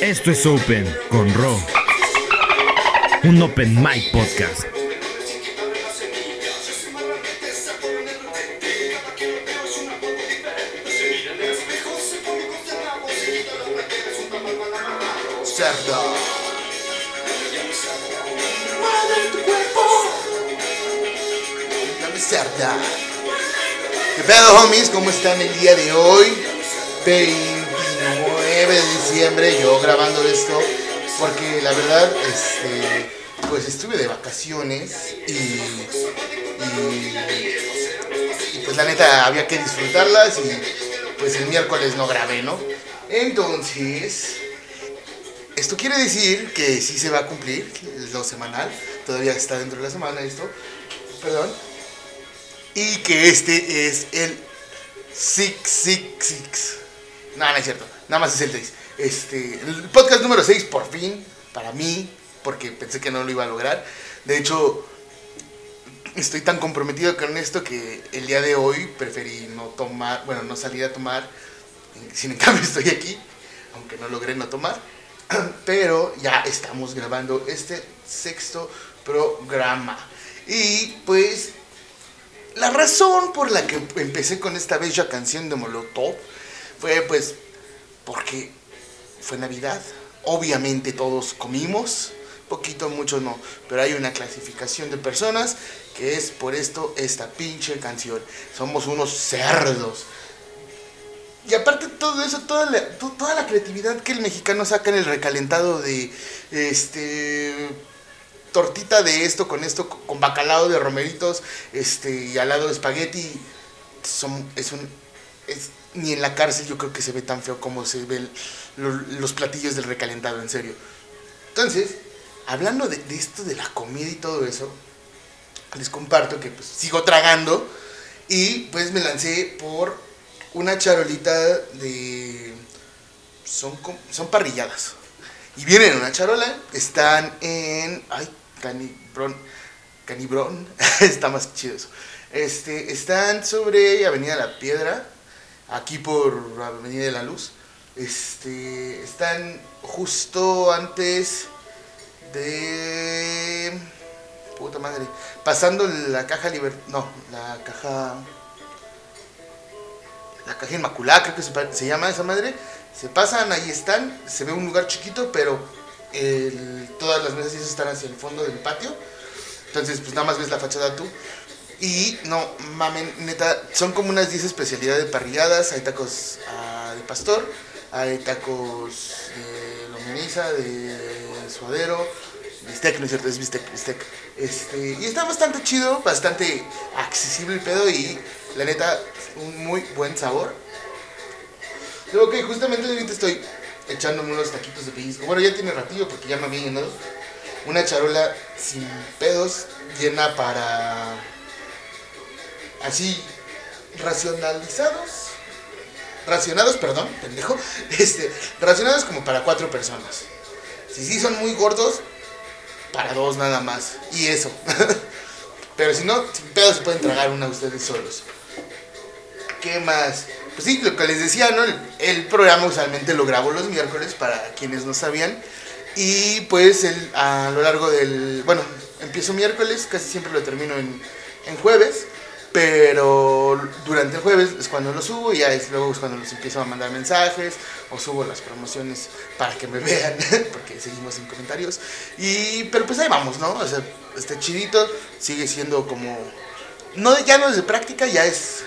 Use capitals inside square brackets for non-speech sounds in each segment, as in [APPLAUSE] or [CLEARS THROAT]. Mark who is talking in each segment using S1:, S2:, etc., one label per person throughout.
S1: Esto es Open con Ro. Un Open Mic Podcast.
S2: ¿Cómo están el día de hoy? 29 de diciembre, yo grabando esto. Porque la verdad, este, pues estuve de vacaciones y, y pues la neta había que disfrutarlas y pues el miércoles no grabé, ¿no? Entonces, esto quiere decir que sí se va a cumplir, lo semanal, todavía está dentro de la semana esto, perdón, y que este es el 666. No, no es cierto, nada más es el 6. Este, podcast número 6 por fin, para mí, porque pensé que no lo iba a lograr. De hecho, estoy tan comprometido con esto que el día de hoy preferí no tomar, bueno, no salir a tomar, sin en cambio [LAUGHS] estoy aquí, aunque no logré no tomar. [CLEARS THROAT] Pero ya estamos grabando este sexto programa. Y pues la razón por la que empecé con esta bella canción de Molotov fue pues porque fue Navidad. Obviamente todos comimos, poquito, mucho no, pero hay una clasificación de personas que es por esto esta pinche canción. Somos unos cerdos. Y aparte todo eso, toda la, to- toda la creatividad que el mexicano saca en el recalentado de este tortita de esto con esto con bacalao de romeritos, este y al lado espagueti son es un es ni en la cárcel yo creo que se ve tan feo como se ven los platillos del recalentado, en serio. Entonces, hablando de, de esto de la comida y todo eso, les comparto que pues, sigo tragando y pues me lancé por una charolita de... Son, son parrilladas. Y vienen en una charola, están en... Ay, canibrón. Canibrón. [LAUGHS] Está más chido eso. Este, están sobre Avenida La Piedra, aquí por Avenida de la Luz. Este, están justo antes de... Puta madre. Pasando la caja liber... No, la caja... La caja Inmaculada, creo que se, se llama esa madre. Se pasan, ahí están. Se ve un lugar chiquito, pero todas las mesas están hacia el fondo del patio. Entonces, pues nada más ves la fachada tú. Y no, mamen, neta, son como unas 10 especialidades de parrilladas. Hay tacos ah, de pastor, hay tacos de longaniza, de suadero, bistec, no es cierto, es bistec, bistec. Este, y está bastante chido, bastante accesible el pedo y la neta, un muy buen sabor. Luego que justamente ahorita estoy echándome unos taquitos de pellizco. Bueno, ya tiene ratillo porque ya me había llenado. Una charola sin pedos, llena para así racionalizados. Racionados, perdón, pendejo. [LAUGHS] Este, racionados como para cuatro personas. Si sí son muy gordos, para dos nada más. Y eso. [LAUGHS] Pero si no, sin pedos se pueden tragar una ustedes solos. ¿Qué más? Pues sí, lo que les decía, ¿no? El, programa usualmente lo grabo los miércoles para quienes no sabían. Y pues el, a lo largo del... Bueno, empiezo miércoles, casi siempre lo termino en, en jueves. Pero durante el jueves es cuando lo subo y ya es luego es cuando los empiezo a mandar mensajes o subo las promociones para que me [LAUGHS] vean, porque seguimos sin comentarios. Y, pero pues ahí vamos, ¿no? O sea, este chidito sigue siendo como... No, ya no es de práctica, ya es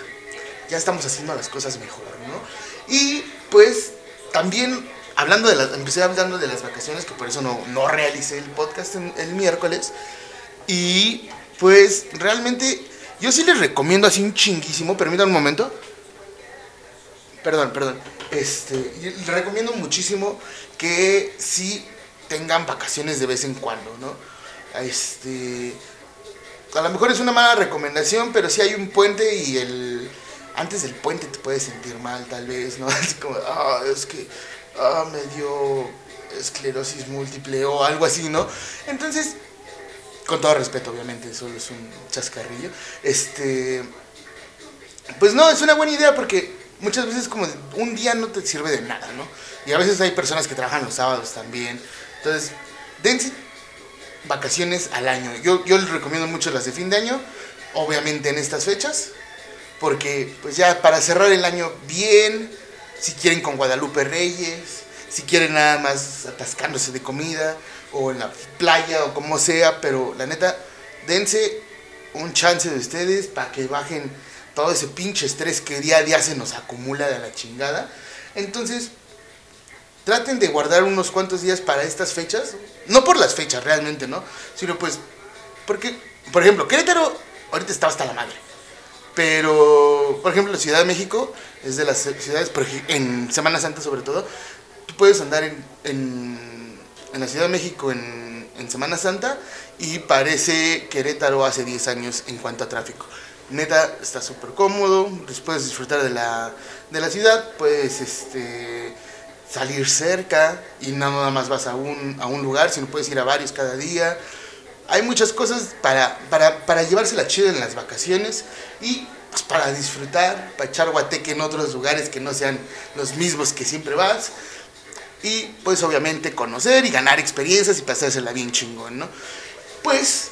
S2: ya estamos haciendo las cosas mejor, ¿no? Y pues también hablando de las, empecé hablando de las vacaciones, que por eso no, no realicé el podcast el miércoles. Y pues realmente yo sí les recomiendo así un chinguísimo, permítanme un momento. Perdón, perdón. Este, les recomiendo muchísimo que sí tengan vacaciones de vez en cuando, ¿no? Este, a lo mejor es una mala recomendación, pero si hay un puente y el antes del puente te puedes sentir mal tal vez, ¿no? [LAUGHS] Así como, ah, es que ah, me dio esclerosis múltiple o algo así, ¿no? Entonces, con todo respeto, obviamente, solo es un chascarrillo. Este, pues no, es una buena idea porque muchas veces como un día no te sirve de nada, ¿no? Y a veces hay personas que trabajan los sábados también. Entonces, dense vacaciones al año. Yo, yo les recomiendo mucho las de fin de año, obviamente en estas fechas, porque pues ya para cerrar el año bien, si quieren con Guadalupe Reyes, si quieren nada más atascándose de comida, o en la playa, o como sea, pero la neta, dense un chance de ustedes para que bajen todo ese pinche estrés que día a día se nos acumula de la chingada. Entonces, traten de guardar unos cuantos días para estas fechas, no por las fechas realmente, ¿no? Sino pues, porque, por ejemplo, Querétaro ahorita está hasta la madre. Pero, por ejemplo, la Ciudad de México es de las ciudades, en Semana Santa sobre todo, tú puedes andar en, en, la Ciudad de México en, en Semana Santa y parece Querétaro hace 10 años en cuanto a tráfico. Neta, está súper cómodo, puedes disfrutar de la, de la ciudad, puedes este, salir cerca y no nada más vas a un, a un lugar, sino puedes ir a varios cada día. Hay muchas cosas para, para, para llevársela chida en las vacaciones y pues, para disfrutar, para echar guateque en otros lugares que no sean los mismos que siempre vas. Y pues obviamente conocer y ganar experiencias y pasársela bien chingón, ¿no? Pues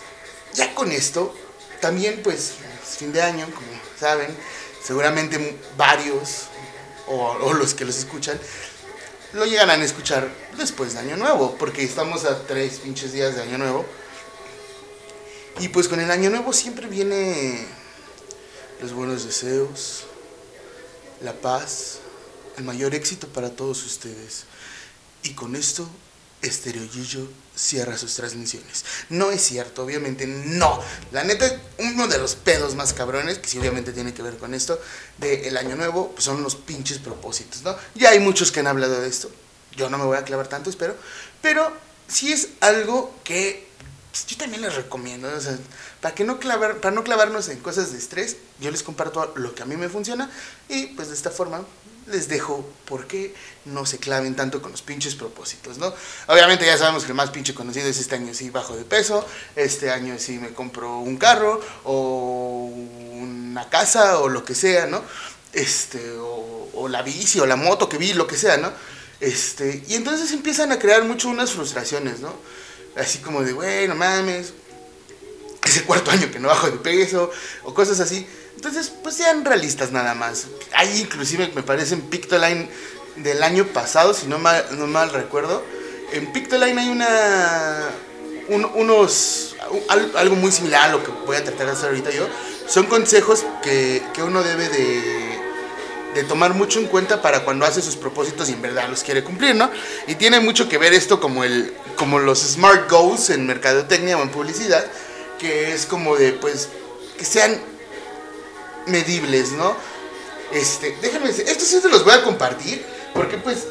S2: ya con esto, también pues fin de año, como saben, seguramente varios o, o los que los escuchan lo llegarán a escuchar después de Año Nuevo, porque estamos a tres pinches días de Año Nuevo. Y pues con el Año Nuevo siempre viene los buenos deseos, la paz, el mayor éxito para todos ustedes. Y con esto Estereo Yuyo cierra sus transmisiones. No es cierto, obviamente no. La neta, uno de los pedos más cabrones, que sí obviamente tiene que ver con esto, del año nuevo, pues son los pinches propósitos, ¿no? Ya hay muchos que han hablado de esto. Yo no me voy a clavar tanto, espero. Pero sí es algo que yo también les recomiendo. O sea, para, que no clavar, para no clavarnos en cosas de estrés, yo les comparto lo que a mí me funciona y pues de esta forma les dejo por qué no se claven tanto con los pinches propósitos, ¿no? Obviamente ya sabemos que el más pinche conocido es este año sí bajo de peso, este año sí me compro un carro o una casa o lo que sea, ¿no? Este, o, o la bici o la moto que vi, lo que sea, ¿no? Este, y entonces empiezan a crear mucho unas frustraciones, ¿no? Así como de, güey, no mames, es el cuarto año que no bajo de peso, o cosas así. Entonces, pues sean realistas nada más. Hay inclusive, me parece, en Pictoline del año pasado, si no mal, no mal recuerdo. En Pictoline hay una. unos. algo muy similar a lo que voy a tratar de hacer ahorita yo. Son consejos que, que uno debe de, de tomar mucho en cuenta para cuando hace sus propósitos y en verdad los quiere cumplir, ¿no? Y tiene mucho que ver esto como, el, como los smart goals en mercadotecnia o en publicidad, que es como de, pues, que sean medibles, ¿no? Este, déjenme decir, estos sí se los voy a compartir, porque pues,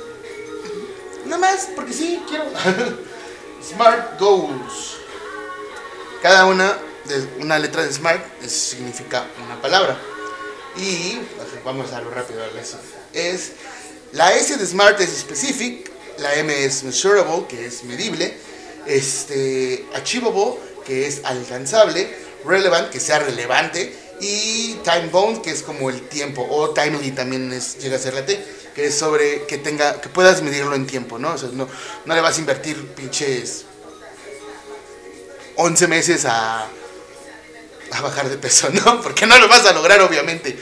S2: nada más, porque sí, quiero. [LAUGHS] Smart Goals. Cada una, de, una letra de Smart significa una palabra. Y, vamos a lo rápido, es, la S de Smart es Specific, la M es Measurable, que es medible, este, Achievable, que es alcanzable, Relevant, que sea relevante, y Time Bound, que es como el tiempo, o Timely también es, llega a ser la T, que es sobre que tenga, que puedas medirlo en tiempo, ¿no? O sea, no, no le vas a invertir pinches 11 meses a, a bajar de peso, [LAUGHS] ¿no? Porque no lo vas a lograr, obviamente.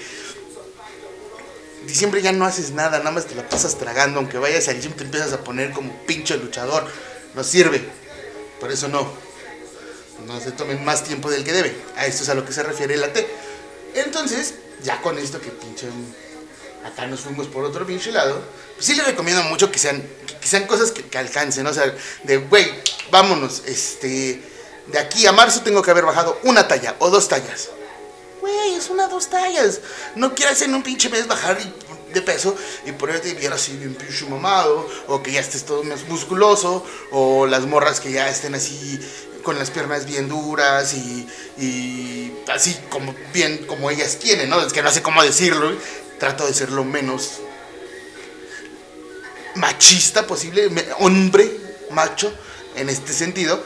S2: Diciembre ya no haces nada, nada más te la pasas tragando, aunque vayas al gym te empiezas a poner como pinche luchador. No sirve. Por eso no. No se tomen más tiempo del que debe. A esto es a lo que se refiere la T. Entonces, ya con esto que pinche acá nos fuimos por otro pinche lado, pues sí les recomiendo mucho que sean, que sean cosas que, alcancen, ¿no? o sea, de, güey, vámonos, este, de aquí a marzo tengo que haber bajado una talla o dos tallas. Güey, es una dos tallas. No quieras en un pinche mes bajar de peso y ponerte bien así bien pinche mamado, o que ya estés todo más musculoso, o las morras que ya estén así con las piernas bien duras y, y, así como bien como ellas quieren, ¿no? Es que no sé cómo decirlo, trato de ser lo menos machista posible, hombre, macho, en este sentido.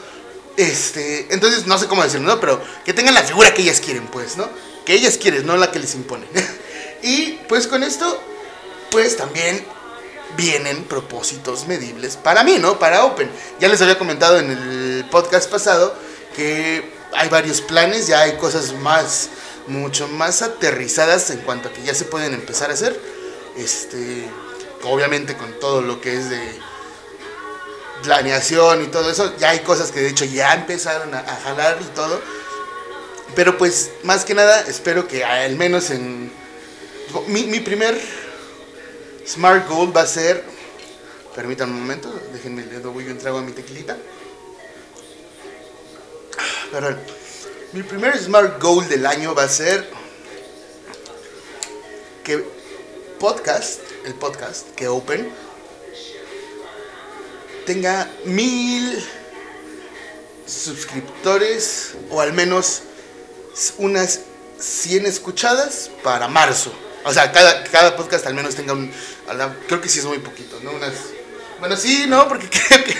S2: Este, entonces no sé cómo decirlo, ¿no? Pero que tengan la figura que ellas quieren, pues, ¿no? Que ellas quieren, no la que les imponen. [LAUGHS] y pues con esto, pues también vienen propósitos medibles para mí, ¿no? Para Open. Ya les había comentado en el podcast pasado que hay varios planes, ya hay cosas más, mucho más aterrizadas en cuanto a que ya se pueden empezar a hacer. Este, obviamente con todo lo que es de planeación y todo eso, ya hay cosas que de hecho ya empezaron a, jalar y todo. Pero pues más que nada espero que al menos en... Mi, mi primer Smart Goal va a ser... Permítanme un momento, déjenme le doy un trago a mi tequilita. Perdón. Mi primer Smart Goal del año va a ser que podcast, el podcast que Open, tenga mil suscriptores o al menos unas 100 escuchadas para marzo. O sea, cada, cada podcast al menos tenga un... Creo que sí es muy poquito, ¿no? Unas... Bueno, sí, no, porque [LAUGHS] creo que,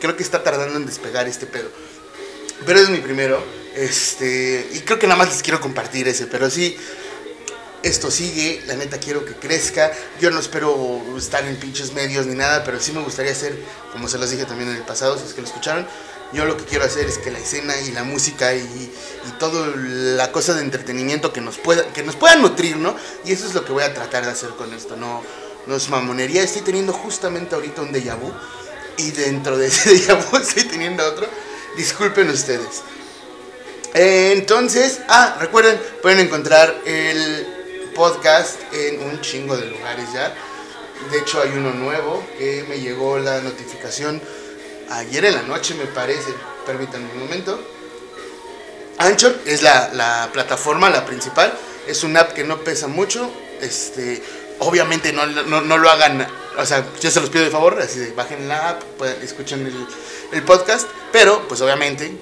S2: creo que está tardando en despegar este pedo. Pero es mi primero. Este, y creo que nada más les quiero compartir ese, pero sí, esto sigue, la neta quiero que crezca. Yo no espero estar en pinches medios ni nada, pero sí me gustaría hacer, como se los dije también en el pasado, si es que lo escucharon, yo lo que quiero hacer es que la escena y la música y, y toda la cosa de entretenimiento que nos pueda que nos pueda nutrir, ¿no? Y eso es lo que voy a tratar de hacer con esto, no, no es mamonería. Estoy teniendo justamente ahorita un déjà vu y dentro de ese [LAUGHS] déjà vu estoy teniendo otro. Disculpen ustedes. Entonces, ah, recuerden, pueden encontrar el podcast en un chingo de lugares ya. De hecho, hay uno nuevo que me llegó la notificación ayer en la noche, me parece. Permítanme un momento. Anchor es la, plataforma, la principal. Es una app que no pesa mucho. Este, obviamente no, no, lo hagan, o sea, yo se los pido de favor, así de bajen la app, escuchen el, el podcast, pero pues obviamente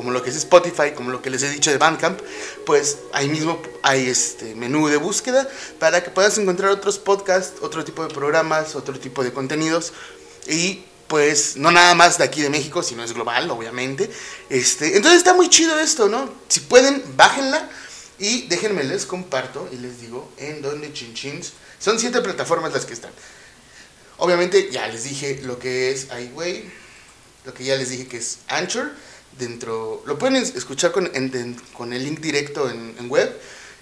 S2: como lo que es Spotify, como lo que les he dicho de Bandcamp, pues ahí mismo hay este menú de búsqueda para que puedas encontrar otros podcasts, otro tipo de programas, otro tipo de contenidos y pues no nada más de aquí de México, sino es global, obviamente. Este, entonces está muy chido esto, ¿no? Si pueden, bájenla y déjenme les comparto y les digo en donde chinchins. Son siete plataformas las que están. Obviamente ya les dije lo que es iWay, lo que ya les dije que es Anchor dentro, lo pueden escuchar con, con el link directo en, web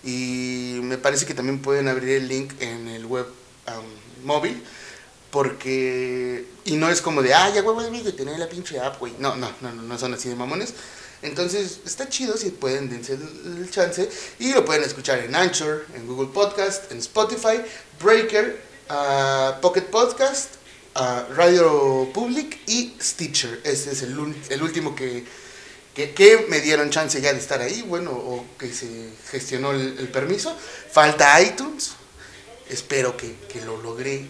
S2: y me parece que también pueden abrir el link en el web móvil porque y no es como de ah ya huevo de tener la pinche app güey no, no no no son así de mamones. Entonces está chido si pueden dense el, chance y lo pueden escuchar en Anchor en Google Podcast en Spotify Breaker uh, Pocket Podcast Radio Public y Stitcher ese es el, último que que, me dieron chance ya de estar ahí, bueno, o que se gestionó el, permiso. Falta iTunes, espero que, lo logré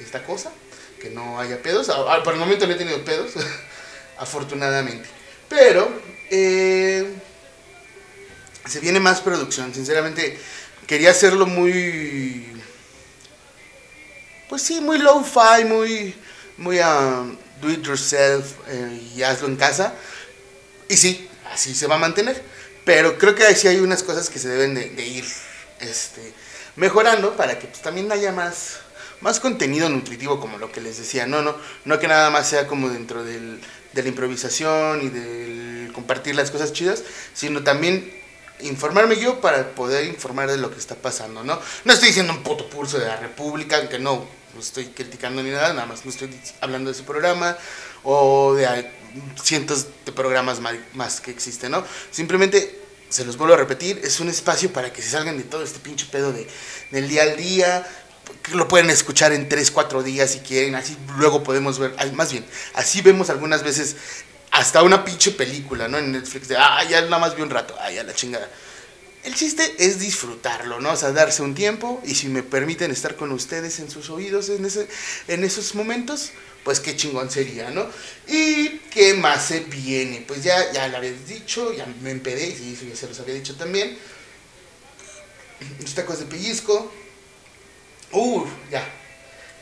S2: esta cosa, que no haya pedos. por el momento no he tenido pedos, [LAUGHS] afortunadamente. Pero eh, se viene más producción, sinceramente quería hacerlo muy... Pues sí, muy low-fi, muy, muy um, do it yourself eh, y hazlo en casa y sí, así se va a mantener. Pero creo que sí hay unas cosas que se deben de, ir este, mejorando para que pues, también haya más, más contenido nutritivo como lo que les decía. No, no, no que nada más sea como dentro del, de la improvisación y del compartir las cosas chidas, sino también informarme yo para poder informar de lo que está pasando, ¿no? No estoy diciendo un puto pulso de la República, aunque no, no estoy criticando ni nada, nada más no estoy hablando de ese programa o de cientos de programas más que existen, ¿no? Simplemente, se los vuelvo a repetir, es un espacio para que se salgan de todo este pinche pedo de, del día al día, que lo pueden escuchar en 3, 4 días si quieren, así luego podemos ver, más bien, así vemos algunas veces hasta una pinche película, ¿no? En Netflix, de, ah, ya nada más vi un rato, ah, ya la chingada. El chiste es disfrutarlo, ¿no? O sea, darse un tiempo y si me permiten estar con ustedes en sus oídos en, ese, en esos momentos, pues qué chingón sería, ¿no? Y qué más se viene, pues ya, ya lo habéis dicho, ya me empedé, y eso ya se los había dicho también. Esta cosa de pellizco. Uh, ya.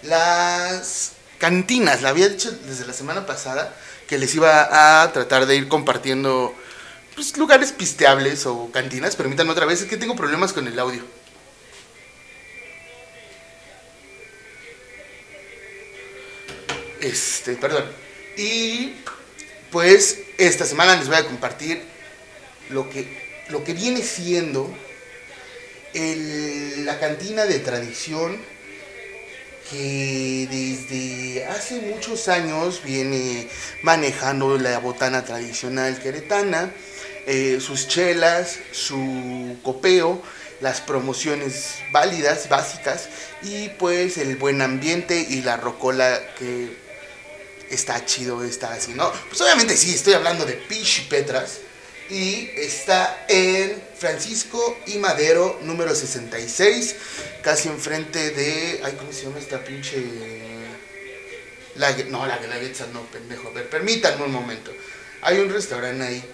S2: las cantinas. La había dicho desde la semana pasada que les iba a tratar de ir compartiendo pues, lugares pisteables o cantinas. Permítanme otra vez, es que tengo problemas con el audio. Este, perdón. Y pues esta semana les voy a compartir lo que, lo que viene siendo el- la cantina de tradición que desde hace muchos años viene manejando la botana tradicional queretana, eh, sus chelas, su copeo, las promociones válidas, básicas, y pues el buen ambiente y la rocola que está chido, está así, ¿no? Pues obviamente sí, estoy hablando de Pichi Petras. Y está en Francisco y Madero, número 66, casi enfrente de. Ay, ¿cómo se llama esta pinche.? La, no, la Guelaguetza no, pendejo. A ver, permítanme un momento. Hay un restaurante ahí,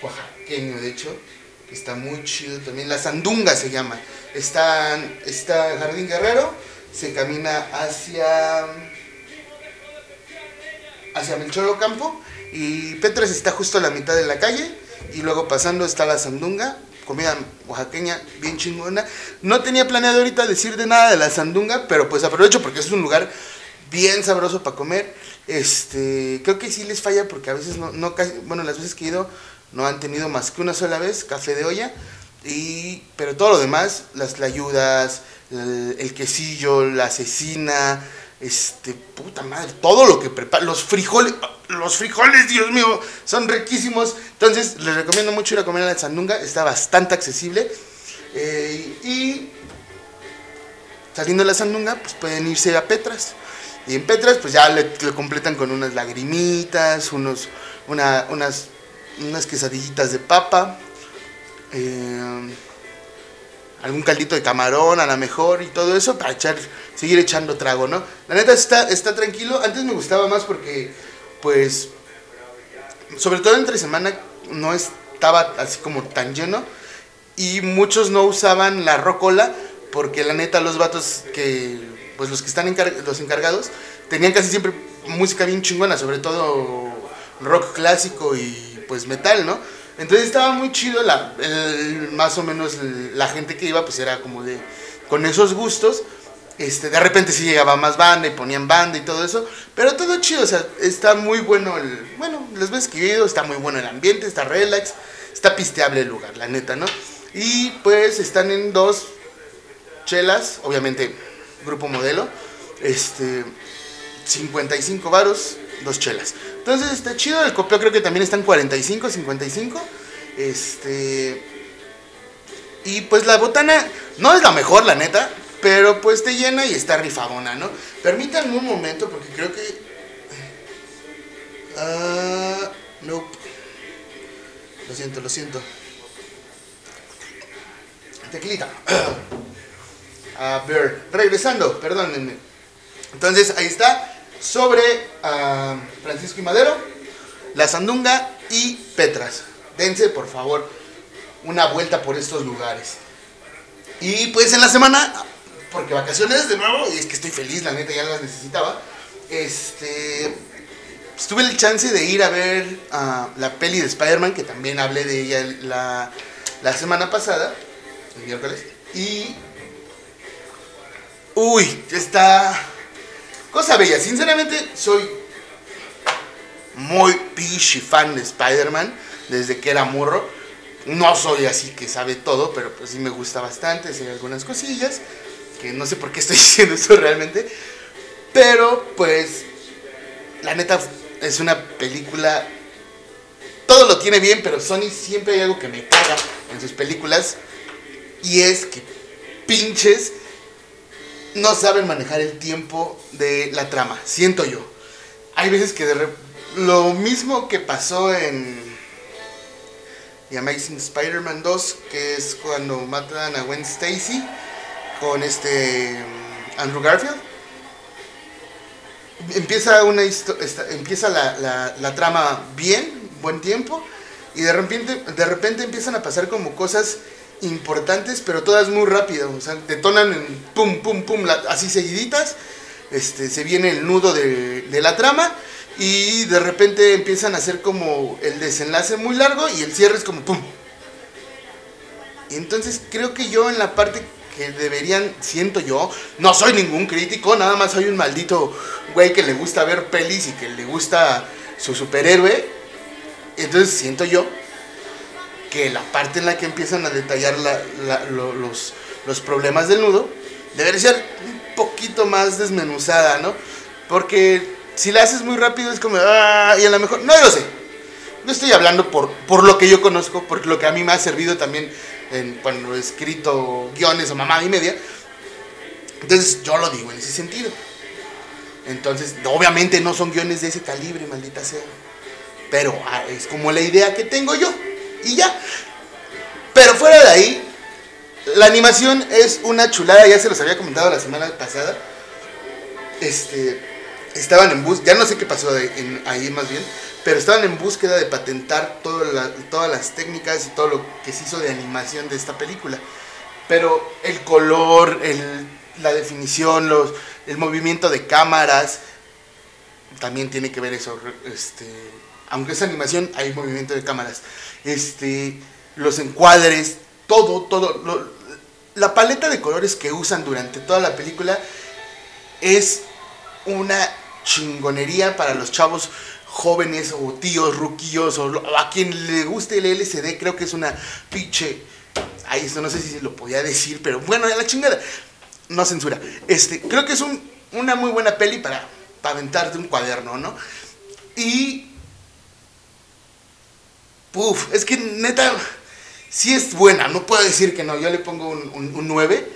S2: oaxaqueño, de hecho, que está muy chido también. La Sandunga se llama. Está, está Jardín Guerrero, se camina hacia hacia Melchor Ocampo y Petras está justo a la mitad de la calle y luego pasando está la Sandunga, comida oaxaqueña bien chingona. No tenía planeado ahorita decir de nada de la Sandunga, pero pues aprovecho porque es un lugar bien sabroso para comer. Este, creo que sí les falla porque a veces no, no bueno, las veces que he ido no han tenido más que una sola vez café de olla y pero todo lo demás, las tlayudas, el, quesillo, la cecina, este, puta madre, todo lo que prepara, los frijoles, los frijoles, Dios mío, son riquísimos. Entonces, les recomiendo mucho ir a comer a la Sandunga, está bastante accesible. Eh, y saliendo de la Sandunga, pues pueden irse a Petras. Y en Petras, pues ya le, le completan con unas lagrimitas, unos, una, unas, unas quesadillitas de papa. eh, algún caldito de camarón a lo mejor y todo eso para echar, seguir echando trago, ¿no? La neta está, está tranquilo. Antes me gustaba más porque, pues, sobre todo entre semana no estaba así como tan lleno y muchos no usaban la rocola porque la neta los vatos que, pues los que están encar- los encargados tenían casi siempre música bien chingona, sobre todo rock clásico y pues metal, ¿no? Entonces estaba muy chido, la, el- más o menos la gente que iba pues era como de, con esos gustos, este, de repente sí llegaba más banda y ponían banda y todo eso, pero todo chido, o sea, está muy bueno el, bueno, las veces que he ido está muy bueno el ambiente, está relax, está pisteable el lugar, la neta, ¿no? Y pues están en dos chelas, obviamente grupo modelo, este, 55 varos, dos chelas. Entonces está chido, el copio creo que también están 45, 55. Este. Y pues la botana no es la mejor, la neta, pero pues te llena y está rifadona, ¿no? Permítanme un momento porque creo que. Ah. no. Lo siento, lo siento. Tequilita. [COUGHS] A ver, regresando, perdónenme. Entonces ahí está, sobre ah, Francisco y Madero, La Sandunga y Petras. Dense, por favor, una vuelta por estos lugares. Y pues en la semana, porque vacaciones de nuevo, y es que estoy feliz, la neta ya las necesitaba. Este. pues, tuve el chance de ir a ver ah, la peli de Spider-Man, que también hablé de ella la, semana pasada, el miércoles. Y. Uy, está. Cosa bella. Sinceramente, soy muy pichi fan de Spider-Man desde que era morro. No soy así que sabe todo, pero pues sí me gusta bastante. Sé algunas cosillas. Que no sé por qué estoy [LAUGHS] diciendo eso realmente. Pero pues. La neta es una película. Todo lo tiene bien, pero Sony siempre hay algo que me caga en sus películas. Y es que pinches no saben manejar el tiempo de la trama, siento yo. Hay veces que de re- lo mismo que pasó en The Amazing Spider-Man 2, que es cuando matan a Gwen Stacy con este mm, Andrew Garfield. Empieza una esta- empieza la, la- la trama bien, buen tiempo, y de repente, de repente empiezan a pasar como cosas importantes, pero todas muy rápido. O sea, detonan en pum, pum, pum, así seguiditas. este, se viene el nudo de, de la trama y de repente empiezan a hacer como el desenlace muy largo y el cierre es como ¡pum! Y entonces creo que yo en la parte que deberían, siento yo, no soy ningún crítico, nada más soy un maldito güey que le gusta ver pelis y que le gusta su superhéroe. Entonces siento yo que la parte en la que empiezan a detallar la- la- lo- los, problemas del nudo debería ser un poquito más desmenuzada, ¿no? Porque si la haces muy rápido es como, ah, y a lo mejor, no lo sé. No estoy hablando por, lo que yo conozco, por lo que a mí me ha servido también cuando he escrito guiones o mamá y media. Entonces yo lo digo en ese sentido. Entonces, obviamente no son guiones de ese calibre, maldita sea. Pero ah, es como la idea que tengo yo. Y ya. Pero fuera de ahí, la animación es una chulada. Ya se los había comentado la semana pasada. Este. Estaban en bus, ya no sé qué pasó ahí más bien, pero estaban en búsqueda de patentar la- todas las técnicas y todo lo que se hizo de animación de esta película. Pero el color, el- la definición, los, el movimiento de cámaras, también tiene que ver eso. Este, aunque es animación, hay movimiento de cámaras. Este, los encuadres, todo, todo. la paleta de colores que usan durante toda la película es una chingonería para los chavos jóvenes o tíos, ruquillos o a quien le guste el LCD, creo que es una pinche... Ay, esto no sé si lo podía decir, pero bueno, ya la chingada. No censura. Este, creo que es un- una muy buena peli para, para aventarte un cuaderno, ¿no? Y... Puf, es que neta, sí es buena, no puedo decir que no, yo le pongo un, un, un 9,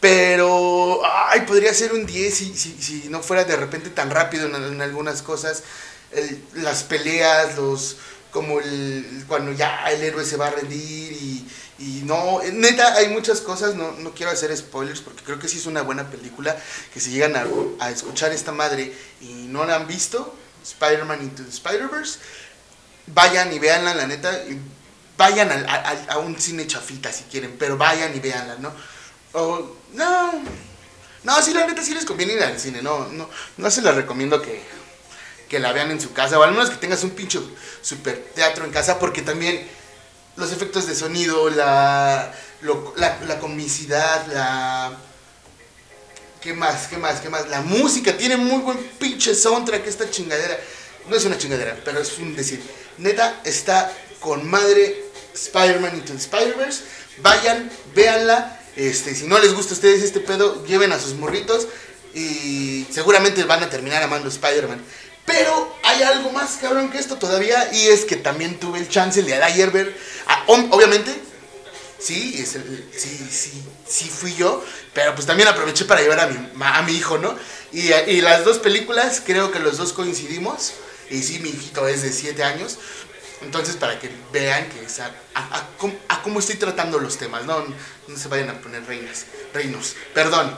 S2: pero ay, podría ser un 10 si, si, si no fuera de repente tan rápido en, algunas cosas. Las peleas, los como el, cuando ya el héroe se va a rendir y, y no, neta, hay muchas cosas, no, no quiero hacer spoilers porque creo que sí es una buena película, que si llegan a, a escuchar esta madre y no la han visto, Spider-Man Into the Spider-Verse, vayan y véanla, la neta, vayan a, a- a un cine chafita si quieren, pero vayan y véanla, ¿no? O, no, no, sí, la neta sí les conviene ir al cine, no, no, no se les recomiendo que, que la vean en su casa, o al menos que tengas un pinche super teatro en casa, porque también los efectos de sonido, la, la, la comicidad, la... ¿Qué más? ¿Qué más? ¿Qué más? La música tiene muy buen pinche soundtrack esta chingadera. No es una chingadera, pero es un decir. Neta, está con madre Spider-Man Into the Spider-Verse. Vayan, véanla. Este, si no les gusta a ustedes este pedo, lleven a sus morritos y seguramente van a terminar amando Spider-Man. Pero hay algo más cabrón que esto todavía y es que también tuve el chance el día de ayer ver, obviamente, sí, es el- sí, sí, sí fui yo, pero pues también aproveché para llevar a mi, a mi hijo, ¿no? Y, y las dos películas creo que los dos coincidimos y sí, mi hijito es de 7 años. Entonces, para que vean que es a, a- cómo, estoy tratando los temas, no, no se vayan a poner reinas, reinos, perdón,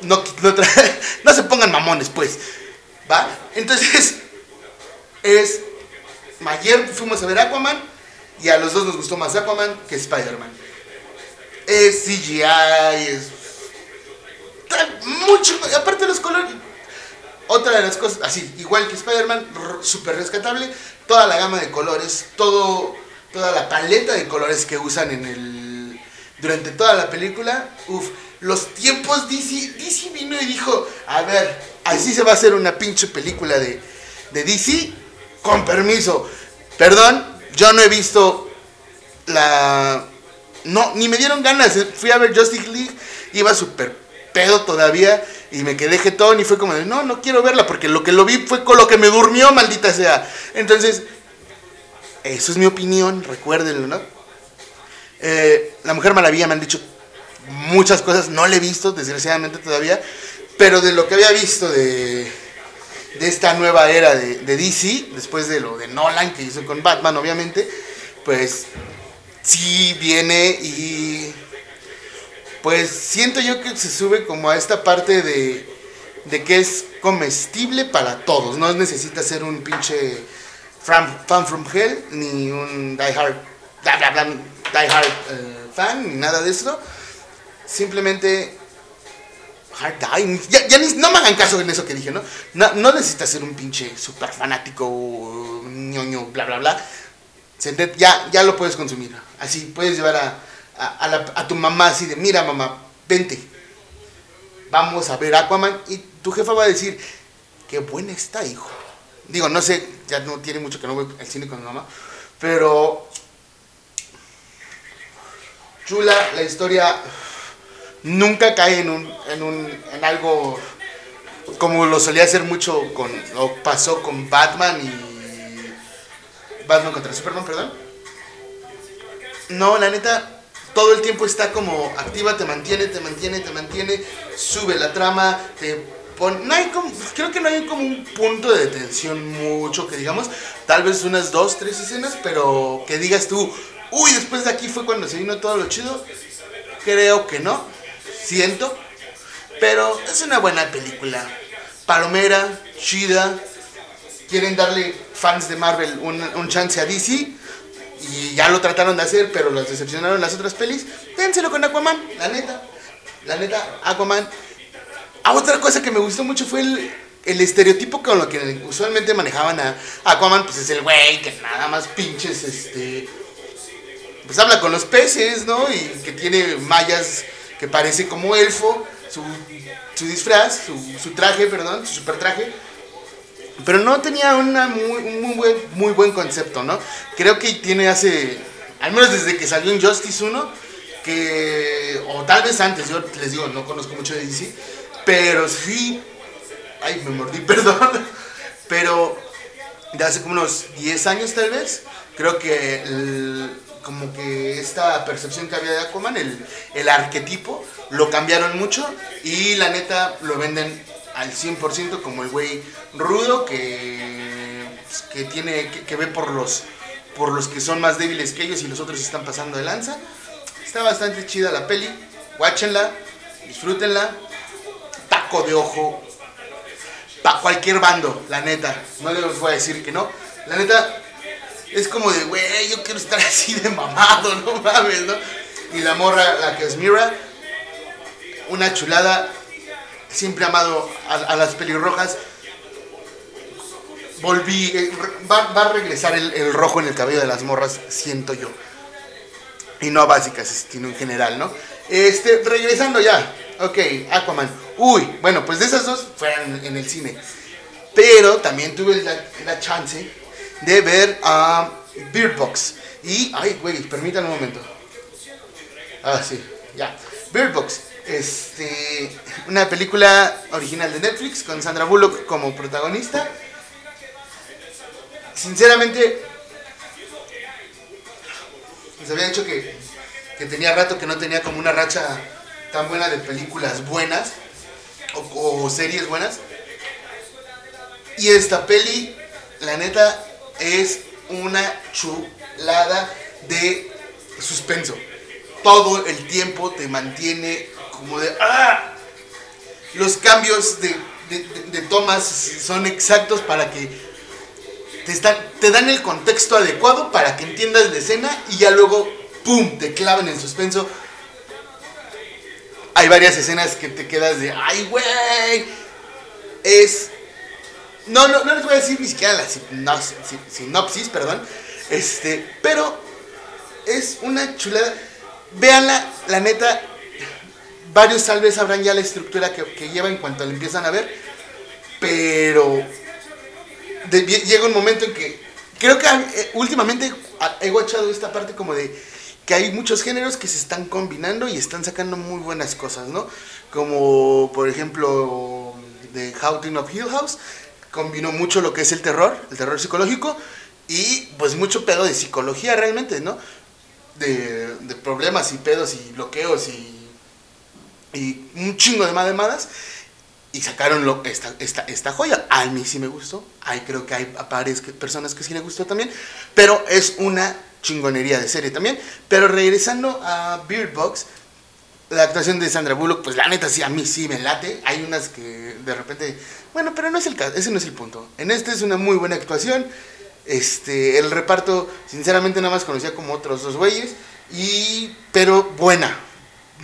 S2: no, no, [LAUGHS] se pongan mamones, pues, ¿va? Entonces, [LAUGHS] es, ayer fuimos a ver Aquaman y a los dos nos gustó más Aquaman que Spider-Man. Es CGI, es... Mucho, aparte los colores, otra de las cosas, así, igual que Spider-Man, súper rescatable, toda la gama de colores, todo, toda la paleta de colores que usan en el, durante toda la película, uff, los tiempos DC, DC vino y dijo, a ver, así se va a hacer una pinche película de, de DC, con permiso, perdón, yo no he visto la... No, ni me dieron ganas. Fui a ver Justice League, iba súper pedo todavía y me quedé jetón y fue como de, no, no quiero verla porque lo que lo vi fue con lo que me durmió, maldita sea. Entonces, eso es mi opinión, recuérdenlo, ¿no? Eh, la Mujer Maravilla me han dicho muchas cosas, no la he visto, desgraciadamente todavía, pero de lo que había visto de, de esta nueva era de, de DC, después de lo de Nolan que hizo con Batman, obviamente, pues sí viene y pues siento yo que se sube como a esta parte de, de que es comestible para todos, no necesita ser un pinche fan, fan from hell, ni un die hard, bla, bla, bla, die hard eh, fan, ni nada de eso, simplemente Hard Die. Ya, ya no me hagan caso en eso que dije, ¿no? No, no necesitas ser un pinche super fanático, ñoño, bla, bla, bla. Ya, ya lo puedes consumir. Así, puedes llevar a, a, tu mamá así de, mira mamá, vente. Vamos a ver Aquaman. Y tu jefa va a decir, qué buena está, hijo. Digo, no sé, ya no tiene mucho que no voy al cine con mi mamá. Pero chula, la historia nunca cae en un, en un, en algo como lo solía hacer mucho con, o pasó con Batman y Batman contra Superman, perdón. No, la neta, todo el tiempo está como activa, te mantiene, te mantiene, te mantiene, sube la trama, te pone, no hay creo que no hay como un punto de detención mucho que digamos, tal vez unas dos, tres escenas, pero que digas tú, uy, después de aquí fue cuando se vino todo lo chido, creo que no, siento, pero es una buena película, palomera, chida, quieren darle fans de Marvel un, un chance a DC, y ya lo trataron de hacer, pero los decepcionaron las otras pelis. Dénselo con Aquaman, la neta. La neta, Aquaman. Ah, otra cosa que me gustó mucho fue el, el estereotipo con lo que usualmente manejaban a Aquaman, pues es el güey que nada más pinches, este... Pues habla con los peces, ¿no? Y que tiene mallas que parece como elfo, su, su disfraz, su, su traje, perdón, su super traje. Pero no tenía una muy, muy buen, muy buen concepto, ¿no? Creo que tiene hace, al menos desde que salió en Justice 1, que, o tal vez antes, yo les digo, no conozco mucho de DC, pero sí, ay, me mordí, [LAUGHS] perdón, pero de hace como unos 10 años tal vez, creo que como que esta percepción que había de Aquaman, el, el arquetipo, lo cambiaron mucho y la neta lo venden al 100% como el güey rudo que, pues, que tiene que, ve por los por los que son más débiles que ellos y los otros están pasando de lanza. Está bastante chida la peli, guáchenla, disfrútenla. Taco de ojo para cualquier bando, la neta. No les voy a decir que no. La neta es como de, güey, yo quiero estar [LAUGHS] así de mamado, no mames, ¿no? Y la morra, la que es Mira, una chulada. Siempre amado a, a las pelirrojas. Volví, eh, va, va a regresar el, el rojo en el cabello de las morras, siento yo. Y no a básicas, sino en general, ¿no? Este, regresando ya. Ok, Aquaman. Uy, bueno, pues de esas dos fueron en el cine. Pero también tuve la, la chance de ver a Beard Box. Y, ay, güey, permítanme un momento. Ah, sí, ya. Beard Box. Este, una película original de Netflix con Sandra Bullock como protagonista. Sinceramente, les había dicho que, que tenía rato que no tenía como una racha tan buena de películas buenas o, o series buenas. Y esta peli, la neta, es una chulada de suspenso. Todo el tiempo te mantiene como de... ¡Ah! Los cambios de, de- tomas son exactos para que te, están, te dan el contexto adecuado para que entiendas la escena y ya luego, ¡pum!, te clavan en suspenso. Hay varias escenas que te quedas de, ¡ay, güey! Es no, no, no les voy a decir ni siquiera la sino- si- sinopsis, perdón. Este, pero es una chulada. Véanla, la neta. Varios tal vez sabrán ya la estructura que, lleva en cuanto la empiezan a ver. Pero de- llega un momento en que creo que eh, últimamente he guachado esta parte como de que hay muchos géneros que se están combinando y están sacando muy buenas cosas, ¿no? Como por ejemplo de Haunting of Hill House combinó mucho lo que es el terror, el terror psicológico y pues mucho pedo de psicología realmente, ¿no? De, de problemas y pedos y bloqueos y, y un chingo de mademadas y sacaron esta, esta, esta joya. A mí sí me gustó. Hay, creo que hay varias que- personas que sí le gustó también. Pero es una chingonería de serie también. Pero regresando a Beard Box, la actuación de Sandra Bullock, pues la neta sí, a mí sí me late. Hay unas que de repente. Bueno, pero no es el caso, ese no es el punto. En este es una muy buena actuación. Este, el reparto, sinceramente, nada más conocía como otros dos güeyes. Y, pero buena,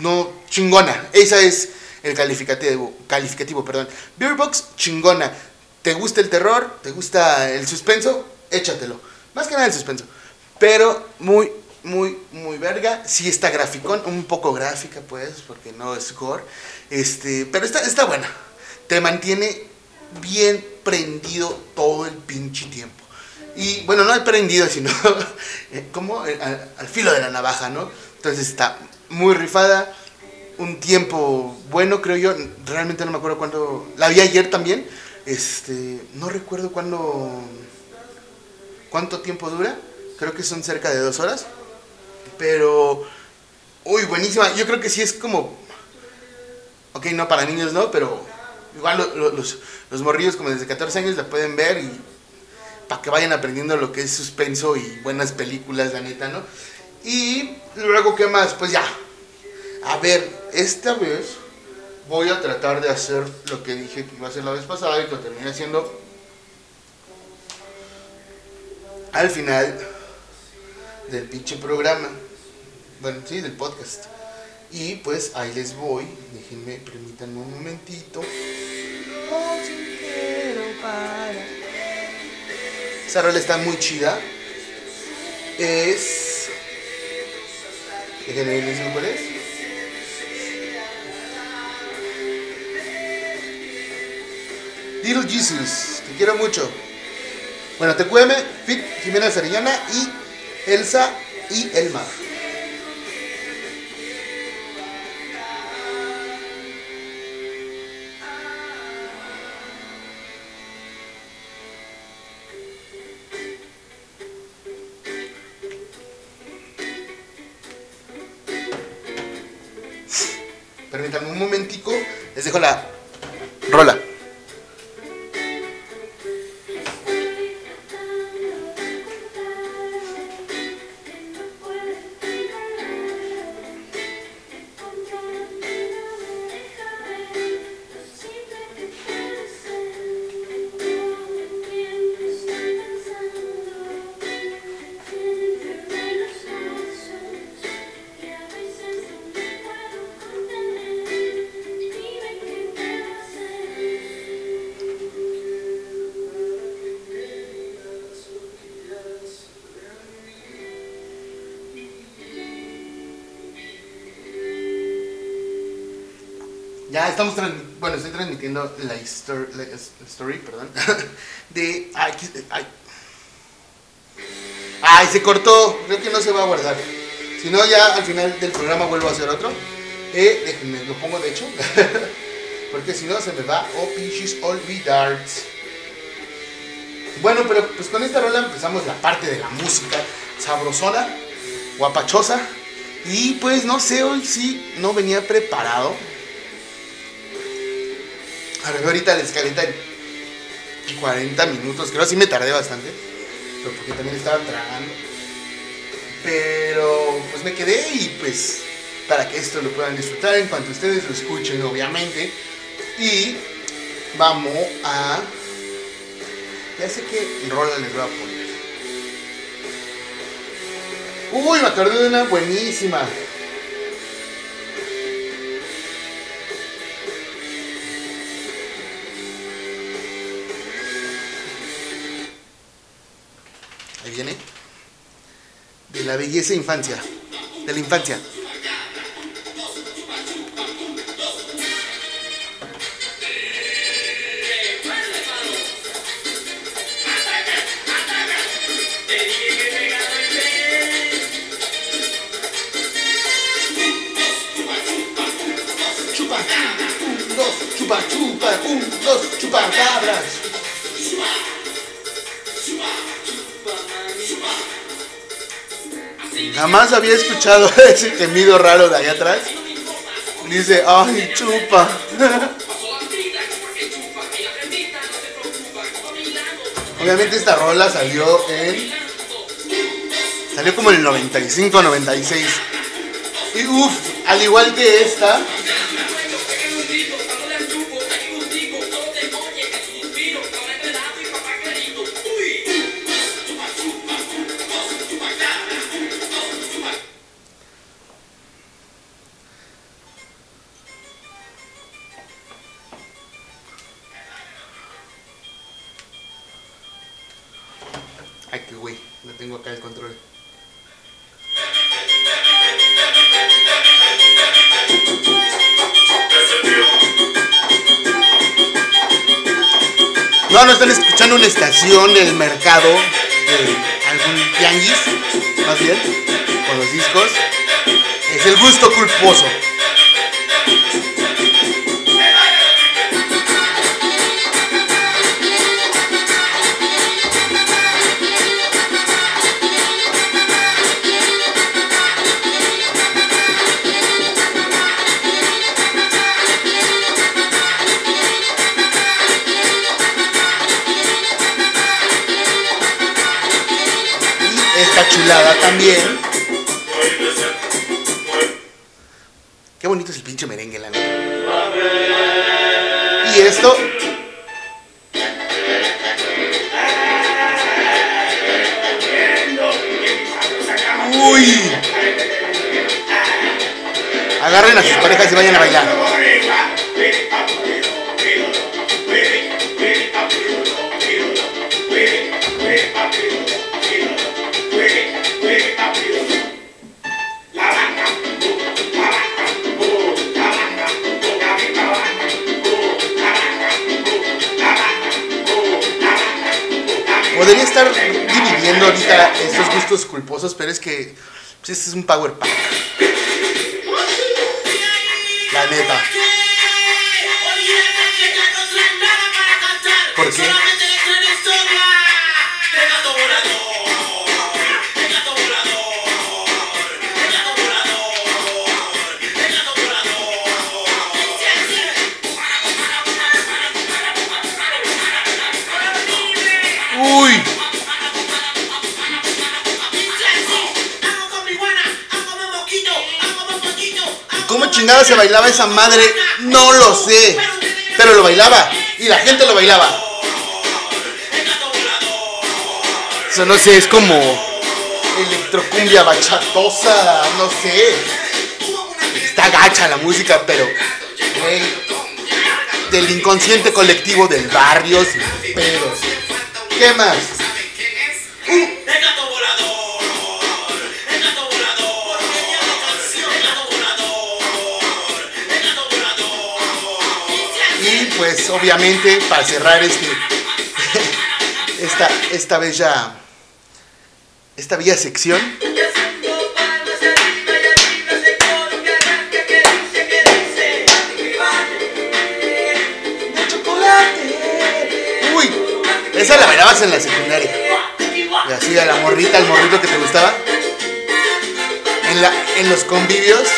S2: no chingona. Esa es, el calificativo, calificativo, perdón. Beer Box, chingona. ¿Te gusta el terror? ¿Te gusta el suspenso? Échatelo. Más que nada el suspenso. Pero muy, muy, muy verga. Sí está graficón, un poco gráfica pues, porque no es gore. Este, pero está, está buena. Te mantiene bien prendido todo el pinche tiempo. Y bueno, no al prendido, sino [LAUGHS] eh, como al, al filo de la navaja, ¿no? Entonces está muy rifada un tiempo bueno, creo yo. Realmente no me acuerdo cuándo. La vi ayer también. Este, no recuerdo cuándo. ¿Cuánto tiempo dura? Creo que son cerca de dos horas. Pero. Uy, buenísima. Yo creo que sí es como. Ok, no para niños, no, pero. Igual los, los morrillos, como desde 14 años, la pueden ver y. Para que vayan aprendiendo lo que es suspenso y buenas películas, la neta, ¿no? Y luego, ¿qué más? Pues ya, a ver, esta vez voy a tratar de hacer lo que dije que iba a hacer la vez pasada y que lo terminé haciendo al final del pinche programa. Bueno, sí, del podcast. Y pues ahí les voy. Déjenme, permítanme un momentito. Esa rola está muy chida. Es. Déjenme ver cuál es. Little Jesus, te quiero mucho. Bueno, te cueme, Fit, Jimena Sarillana y Elsa y Elmar. Les dejo la rola. Estamos bueno, estoy transmitiendo la, story, perdón, [LAUGHS] de, ay, ay, ay, se cortó, creo que no se va a guardar, si no ya al final del programa vuelvo a hacer otro, eh, déjenme, lo pongo de hecho, [LAUGHS] porque si no se me va, oh pinches olvidar. Bueno, pero pues con esta rola empezamos la parte de la música sabrosona, guapachosa, y pues no sé, hoy sí no venía preparado, ahorita la escaleta en 40 minutos, creo que sí me tardé bastante, pero porque también estaba tragando. Pero pues me quedé y pues para que esto lo puedan disfrutar en cuanto ustedes lo escuchen, obviamente. Y vamos a... Ya sé qué rola les voy a poner. Uy, me acordé de una buenísima. La belleza infancia, de la infancia. Había escuchado [LAUGHS] ese gemido raro de allá atrás. Dice, ay, chupa. [LAUGHS] Obviamente esta rola salió en... Salió como en el 95, 96. Y uff, al igual que esta, Ay, qué güey,
S3: no tengo acá el control. No, no están escuchando una estación del mercado, de algún tianguis, más bien, con los discos. Es el gusto culposo. También. Podría estar dividiendo ahorita estos gustos culposos, pero es que pues, este es un power pack. La neta. ¿Por qué? Chingada se bailaba esa madre? No lo sé. Pero lo bailaba. Y la gente lo bailaba. Eso no sé, es como electrocumbia bachatosa, no sé. Está gacha la música, pero del inconsciente colectivo del barrio, sin pedos. ¿Qué más? Obviamente para cerrar este [LAUGHS] esta esta bella esta bella sección Uy, esa la bailabas en la secundaria. Y así a la morrita, al morrito que te gustaba. En, la, en los convivios.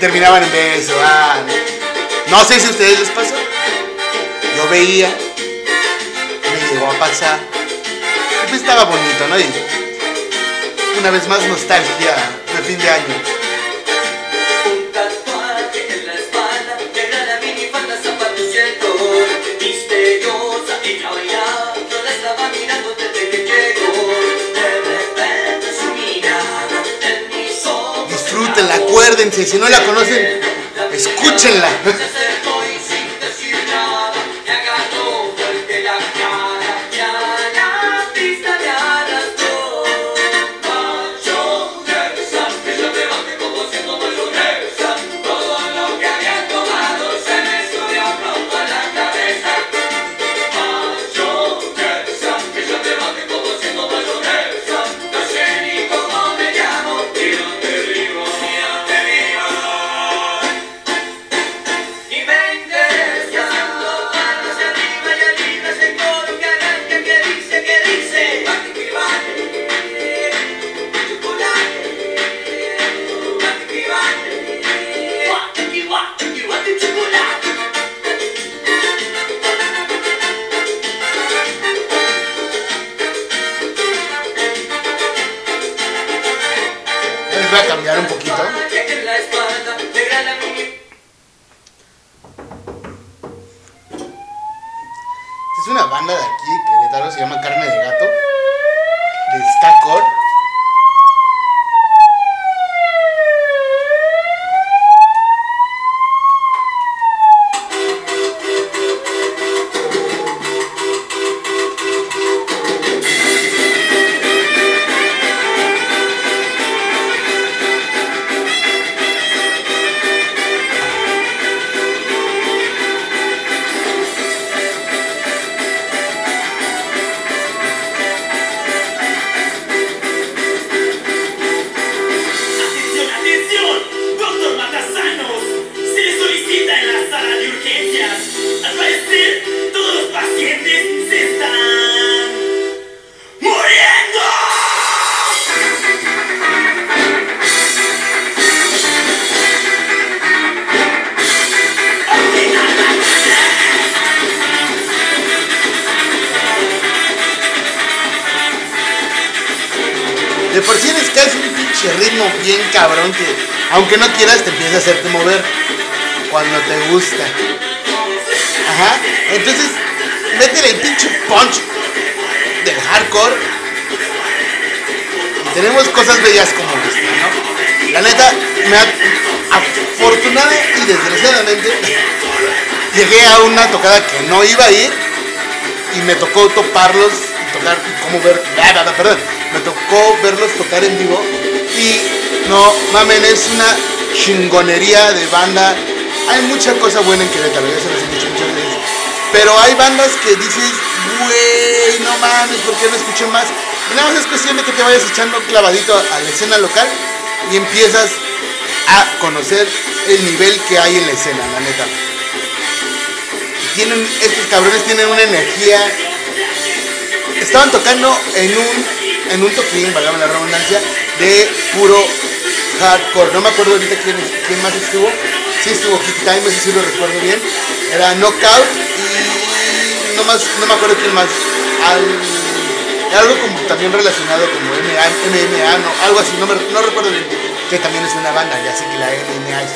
S3: terminaban en beso. No sé si a ustedes les pasó. Yo veía. Me llegó a pasar. Pues estaba bonito, ¿no? Y una vez más nostalgia de fin de año. Disfrútenla, acuérdense. Si no la conocen, escúchenla. Voy a cambiar un poquito. Es una banda de aquí, Querétaro, se llama Carne de Gato.
S2: Hardcore. Tenemos cosas bellas como esta, ¿no? La neta, me ha, afortunada y desgraciadamente, [LAUGHS] llegué a una tocada que no iba a ir y me tocó toparlos tocar, como ver, [LAUGHS] ah, perdón, me tocó verlos tocar en vivo y no mamen, es una chingonería de banda. Hay mucha cosa buena en Querétaro, ya se los Pero hay bandas que dices, güey, no mames, ¿por qué no escuché más? Y nada más es cuestión de que te vayas echando clavadito a la escena local y empiezas a conocer el nivel que hay en la escena, la neta. Tienen, estos cabrones tienen una energía. Estaban tocando en un, en un toquín, valga la redundancia, de puro hardcore. No me acuerdo ahorita quién, quién más estuvo. Sí estuvo Kick Time, ese sí lo recuerdo bien. Era Knockout y no, más, no me acuerdo quién más. Al, algo como también relacionado como MMA, no, algo así, no, me, no recuerdo bien, que también es una banda, ya sé que la MMA es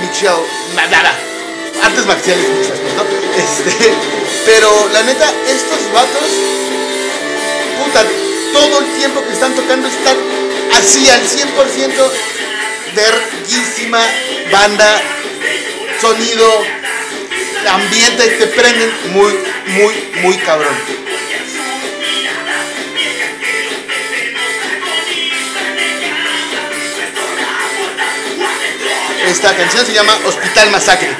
S2: Michelle Madara, artes marciales muchas pues, ¿no? Este, pero la neta, estos vatos, puta, todo el tiempo que están tocando están así al 100% verguísima banda, sonido, ambiente, te prenden muy, muy, muy cabrón. Esta canción se llama Hospital Masacre.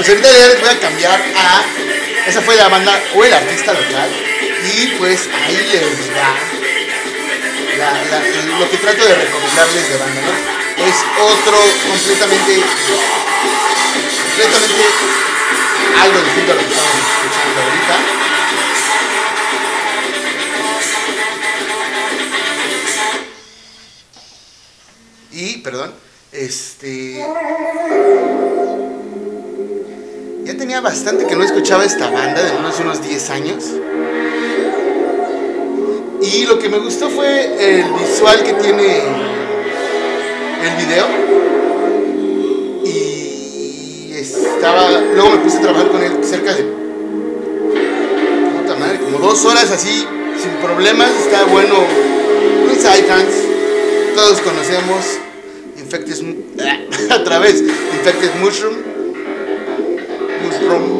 S2: Pues ahorita ya les voy a cambiar a. Esa fue la banda o el artista local. Y pues ahí les va lo que trato de recomendarles de banda, ¿no? Es otro completamente. completamente algo distinto a lo que estamos escuchando ahorita. Y, perdón, este. Bastante que no escuchaba esta banda, de unos, unos 10 años. Y lo que me gustó fue el visual que tiene el video. Y estaba. Luego me puse a trabajar con él cerca de. Como dos horas así, sin problemas. Está bueno. Un Psytrance. Todos conocemos. Infected. [LAUGHS] A través. Infected Mushroom. Mushroom.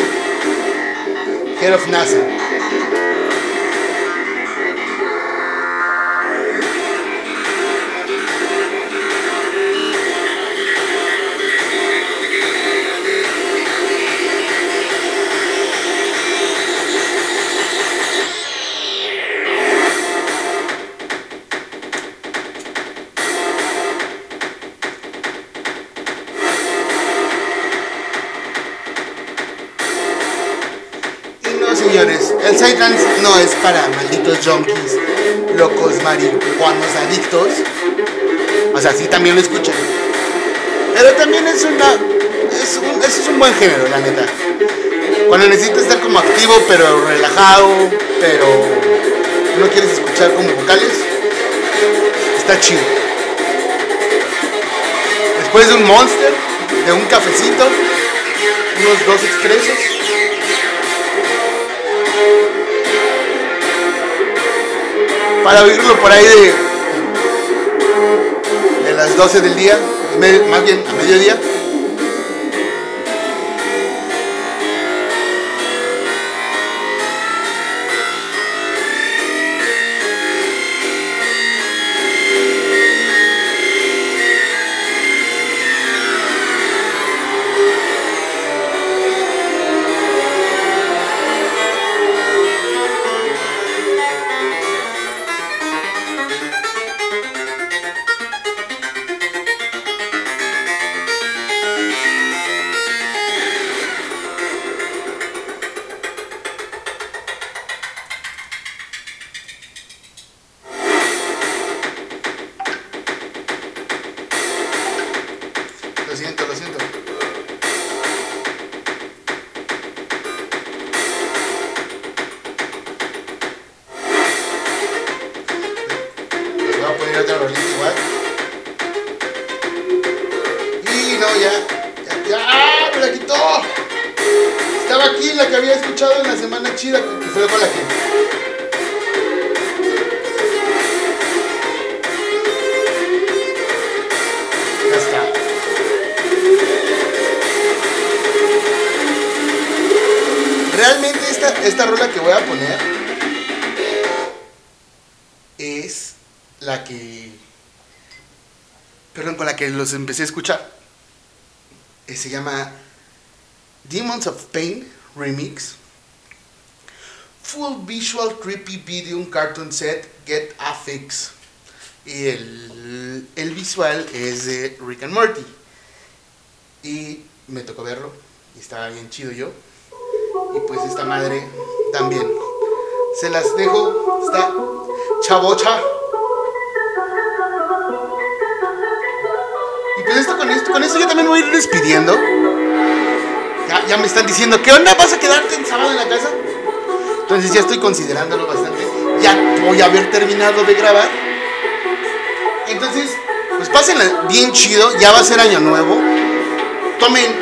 S2: Head of NASA. Locos, marihuanos, adictos. O sea, sí también lo escuchan. Pero también es una. Es un, es un buen género, la neta. Cuando necesitas estar como activo, pero relajado, pero no quieres escuchar como vocales, está chido. Después de un monster, de un cafecito, unos dos expresos. Para oírlo por ahí de, de las 12 del día, más bien a mediodía. Los empecé a escuchar. Eh, Se llama Demons of Pain Remix. Full Visual Creepy Video Cartoon Set Get a Fix. Y el, el visual es de Rick and Morty. Y me tocó verlo. Y estaba bien chido yo. Y pues esta madre también. Se las dejo. Está chavocha. Pues esto con esto, con esto yo también voy a ir despidiendo. Ya, me están diciendo, ¿qué onda? ¿Vas a quedarte en sábado en la casa? Entonces ya estoy considerándolo bastante. Ya voy a haber terminado de grabar. Entonces, pues pásenla bien chido. Ya va a ser año nuevo. Tomen.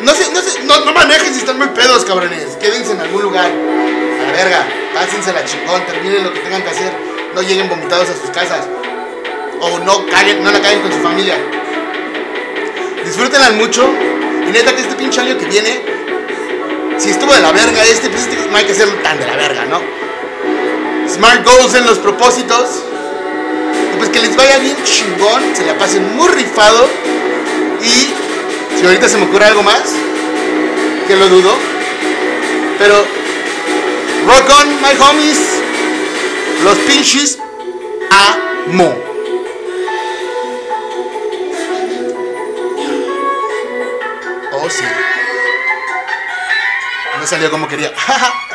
S2: No sé, no sé, no, no manejen si están muy pedos, cabrones. Quédense en algún lugar. A la verga. Pásensela chingón. Terminen lo que tengan que hacer. No lleguen vomitados a sus casas. O no caguen, no la caguen con su familia. Disfrútenla mucho. Y neta que este pinche año que viene, si estuvo de la verga este, pues este no hay que hacerlo tan de la verga, ¿no? Smart goals en los propósitos. Y pues que les vaya bien chingón, se la pasen muy rifado. Y si ahorita se me ocurre algo más, que lo dudo. Pero rock on, my homies. Los pinches amo. Salió como quería. [LAUGHS]